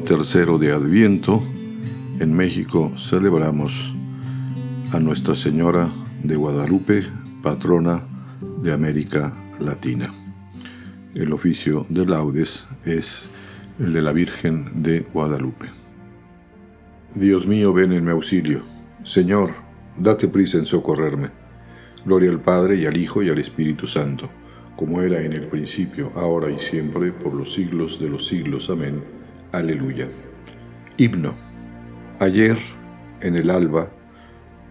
Tercero de Adviento, en México celebramos a Nuestra Señora de Guadalupe, patrona de América Latina. El oficio de laudes es el de la Virgen de Guadalupe. Dios mío, ven en mi auxilio. Señor, date prisa en socorrerme. Gloria al Padre y al Hijo y al Espíritu Santo, como era en el principio, ahora y siempre, por los siglos de los siglos. Amén. Aleluya. Himno. Ayer, en el alba,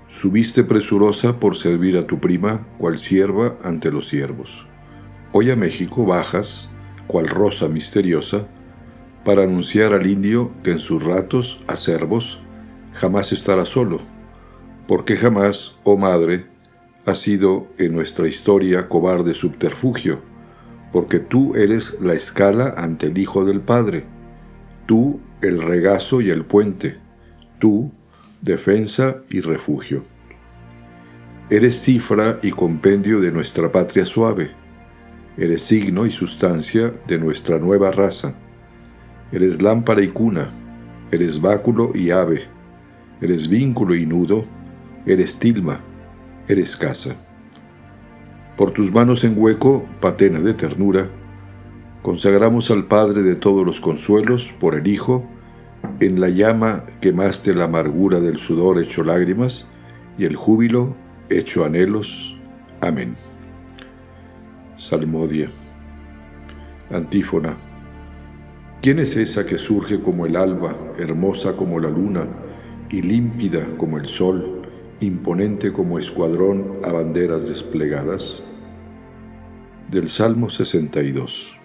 subiste presurosa por servir a tu prima, cual sierva ante los siervos. Hoy a México bajas, cual rosa misteriosa, para anunciar al indio que en sus ratos acervos jamás estará solo, porque jamás, oh madre, ha sido en nuestra historia cobarde subterfugio, porque tú eres la escala ante el Hijo del Padre tú el regazo y el puente, tú defensa y refugio. Eres cifra y compendio de nuestra patria suave, eres signo y sustancia de nuestra nueva raza, eres lámpara y cuna, eres báculo y ave, eres vínculo y nudo, eres tilma, eres casa. Por tus manos en hueco, patena de ternura, Consagramos al Padre de todos los consuelos por el Hijo, en la llama quemaste la amargura del sudor hecho lágrimas y el júbilo hecho anhelos. Amén. Salmodia. Antífona. ¿Quién es esa que surge como el alba, hermosa como la luna y límpida como el sol, imponente como escuadrón a banderas desplegadas? Del Salmo 62.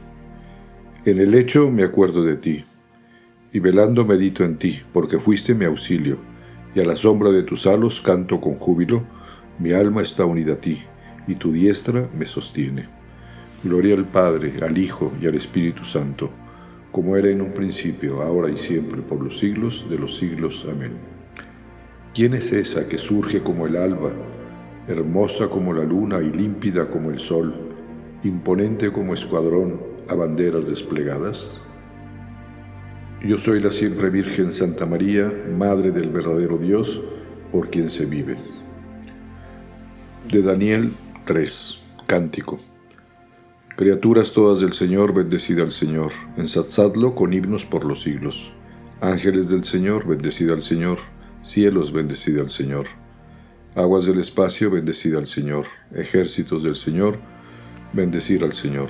En el hecho me acuerdo de ti, y velando medito en ti, porque fuiste mi auxilio, y a la sombra de tus alos canto con júbilo, mi alma está unida a ti, y tu diestra me sostiene. Gloria al Padre, al Hijo y al Espíritu Santo, como era en un principio, ahora y siempre, por los siglos de los siglos. Amén. ¿Quién es esa que surge como el alba, hermosa como la luna y límpida como el sol, imponente como escuadrón, a banderas desplegadas? Yo soy la siempre Virgen Santa María, Madre del verdadero Dios, por quien se vive. De Daniel 3, Cántico. Criaturas todas del Señor, bendecida al Señor, ensalzadlo con himnos por los siglos. Ángeles del Señor, bendecida al Señor, cielos, bendecida al Señor. Aguas del espacio, bendecida al Señor, ejércitos del Señor, bendecir al Señor.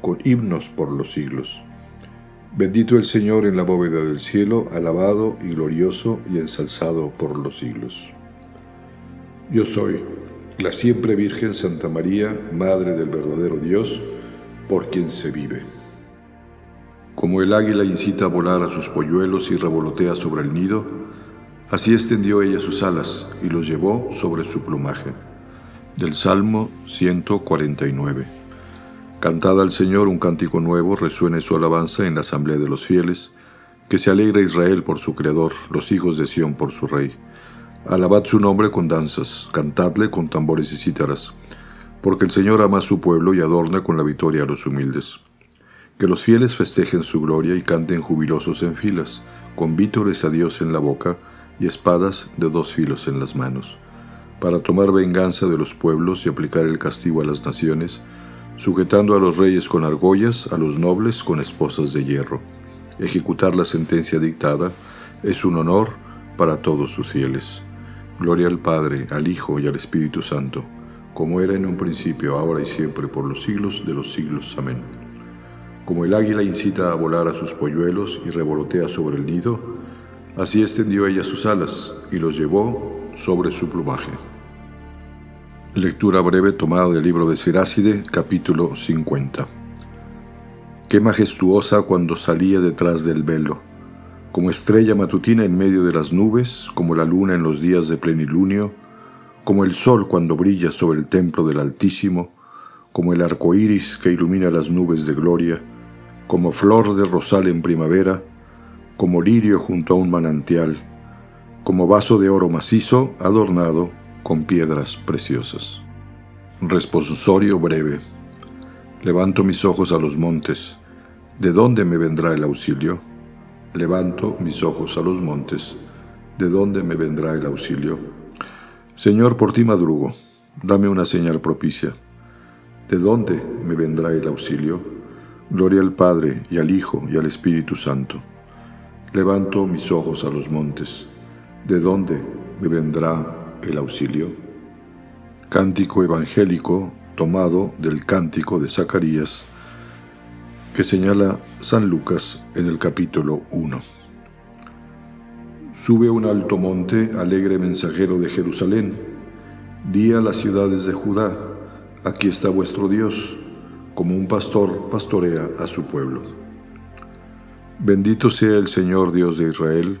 con himnos por los siglos. Bendito el Señor en la bóveda del cielo, alabado y glorioso y ensalzado por los siglos. Yo soy la siempre Virgen Santa María, Madre del verdadero Dios, por quien se vive. Como el águila incita a volar a sus polluelos y revolotea sobre el nido, así extendió ella sus alas y los llevó sobre su plumaje. Del Salmo 149. Cantad al Señor un cántico nuevo, resuene su alabanza en la asamblea de los fieles, que se alegra Israel por su Creador, los hijos de Sión por su Rey. Alabad su nombre con danzas, cantadle con tambores y cítaras, porque el Señor ama a su pueblo y adorna con la victoria a los humildes. Que los fieles festejen su gloria y canten jubilosos en filas, con vítores a Dios en la boca y espadas de dos filos en las manos, para tomar venganza de los pueblos y aplicar el castigo a las naciones, sujetando a los reyes con argollas, a los nobles con esposas de hierro. Ejecutar la sentencia dictada es un honor para todos sus fieles. Gloria al Padre, al Hijo y al Espíritu Santo, como era en un principio, ahora y siempre, por los siglos de los siglos. Amén. Como el águila incita a volar a sus polluelos y revolotea sobre el nido, así extendió ella sus alas y los llevó sobre su plumaje. Lectura breve tomada del libro de Siráside, capítulo 50. Qué majestuosa cuando salía detrás del velo, como estrella matutina en medio de las nubes, como la luna en los días de plenilunio, como el sol cuando brilla sobre el templo del Altísimo, como el arco iris que ilumina las nubes de gloria, como flor de rosal en primavera, como lirio junto a un manantial, como vaso de oro macizo adornado con piedras preciosas. Responsorio breve. Levanto mis ojos a los montes. ¿De dónde me vendrá el auxilio? Levanto mis ojos a los montes. ¿De dónde me vendrá el auxilio? Señor, por ti madrugo. Dame una señal propicia. ¿De dónde me vendrá el auxilio? Gloria al Padre y al Hijo y al Espíritu Santo. Levanto mis ojos a los montes. ¿De dónde me vendrá el auxilio. Cántico evangélico tomado del cántico de Zacarías que señala San Lucas en el capítulo 1. Sube un alto monte, alegre mensajero de Jerusalén, di a las ciudades de Judá, aquí está vuestro Dios, como un pastor pastorea a su pueblo. Bendito sea el Señor Dios de Israel,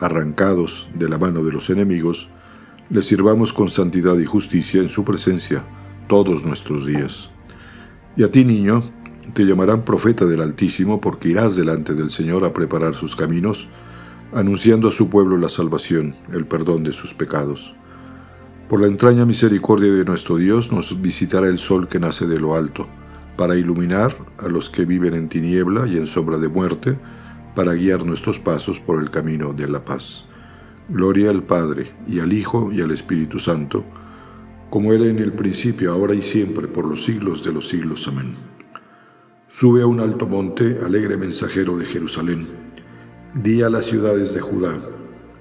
arrancados de la mano de los enemigos, le sirvamos con santidad y justicia en su presencia todos nuestros días. Y a ti, niño, te llamarán profeta del Altísimo porque irás delante del Señor a preparar sus caminos, anunciando a su pueblo la salvación, el perdón de sus pecados. Por la entraña misericordia de nuestro Dios nos visitará el sol que nace de lo alto, para iluminar a los que viven en tiniebla y en sombra de muerte, para guiar nuestros pasos por el camino de la paz. Gloria al Padre, y al Hijo, y al Espíritu Santo, como era en el principio, ahora y siempre, por los siglos de los siglos. Amén. Sube a un alto monte, alegre mensajero de Jerusalén. Di a las ciudades de Judá,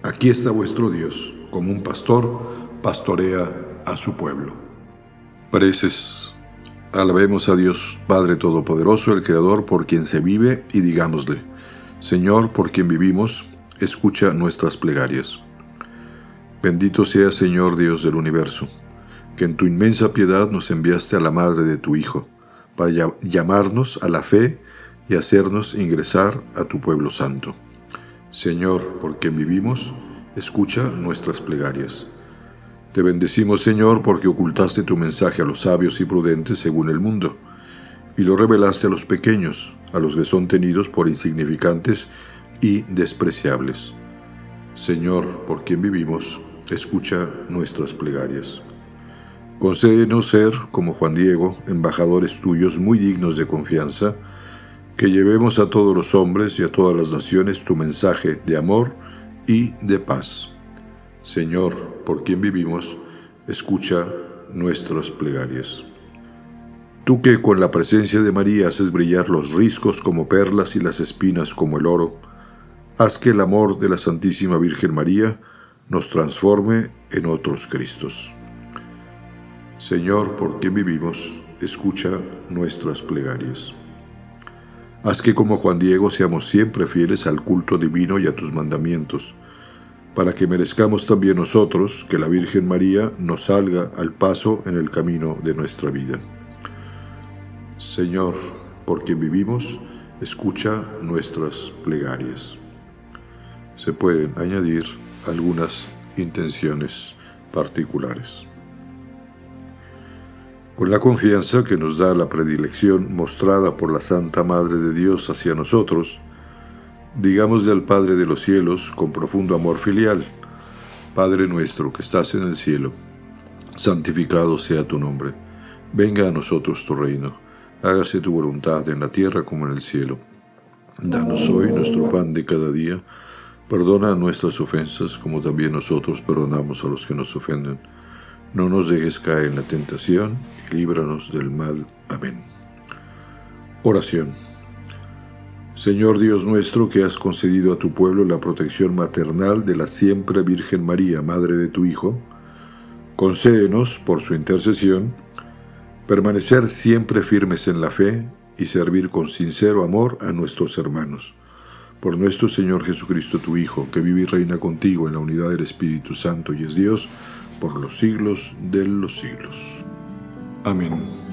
aquí está vuestro Dios, como un pastor pastorea a su pueblo. Preces. Alabemos a Dios Padre Todopoderoso, el Creador, por quien se vive, y digámosle, Señor, por quien vivimos, escucha nuestras plegarias. Bendito sea Señor Dios del universo, que en tu inmensa piedad nos enviaste a la madre de tu Hijo, para llamarnos a la fe y hacernos ingresar a tu pueblo santo. Señor, por quien vivimos, escucha nuestras plegarias. Te bendecimos, Señor, porque ocultaste tu mensaje a los sabios y prudentes según el mundo, y lo revelaste a los pequeños, a los que son tenidos por insignificantes y despreciables. Señor, por quien vivimos, escucha nuestras plegarias. Concédenos ser, como Juan Diego, embajadores tuyos muy dignos de confianza, que llevemos a todos los hombres y a todas las naciones tu mensaje de amor y de paz. Señor, por quien vivimos, escucha nuestras plegarias. Tú que con la presencia de María haces brillar los riscos como perlas y las espinas como el oro, haz que el amor de la Santísima Virgen María nos transforme en otros Cristos. Señor, por quien vivimos, escucha nuestras plegarias. Haz que como Juan Diego seamos siempre fieles al culto divino y a tus mandamientos, para que merezcamos también nosotros que la Virgen María nos salga al paso en el camino de nuestra vida. Señor, por quien vivimos, escucha nuestras plegarias. Se pueden añadir algunas intenciones particulares. Con la confianza que nos da la predilección mostrada por la Santa Madre de Dios hacia nosotros, Digamos al Padre de los cielos con profundo amor filial, Padre nuestro que estás en el cielo, santificado sea tu nombre, venga a nosotros tu reino, hágase tu voluntad en la tierra como en el cielo. Danos hoy nuestro pan de cada día, perdona nuestras ofensas como también nosotros perdonamos a los que nos ofenden. No nos dejes caer en la tentación y líbranos del mal. Amén. Oración. Señor Dios nuestro, que has concedido a tu pueblo la protección maternal de la siempre Virgen María, Madre de tu Hijo, concédenos, por su intercesión, permanecer siempre firmes en la fe y servir con sincero amor a nuestros hermanos. Por nuestro Señor Jesucristo, tu Hijo, que vive y reina contigo en la unidad del Espíritu Santo y es Dios, por los siglos de los siglos. Amén.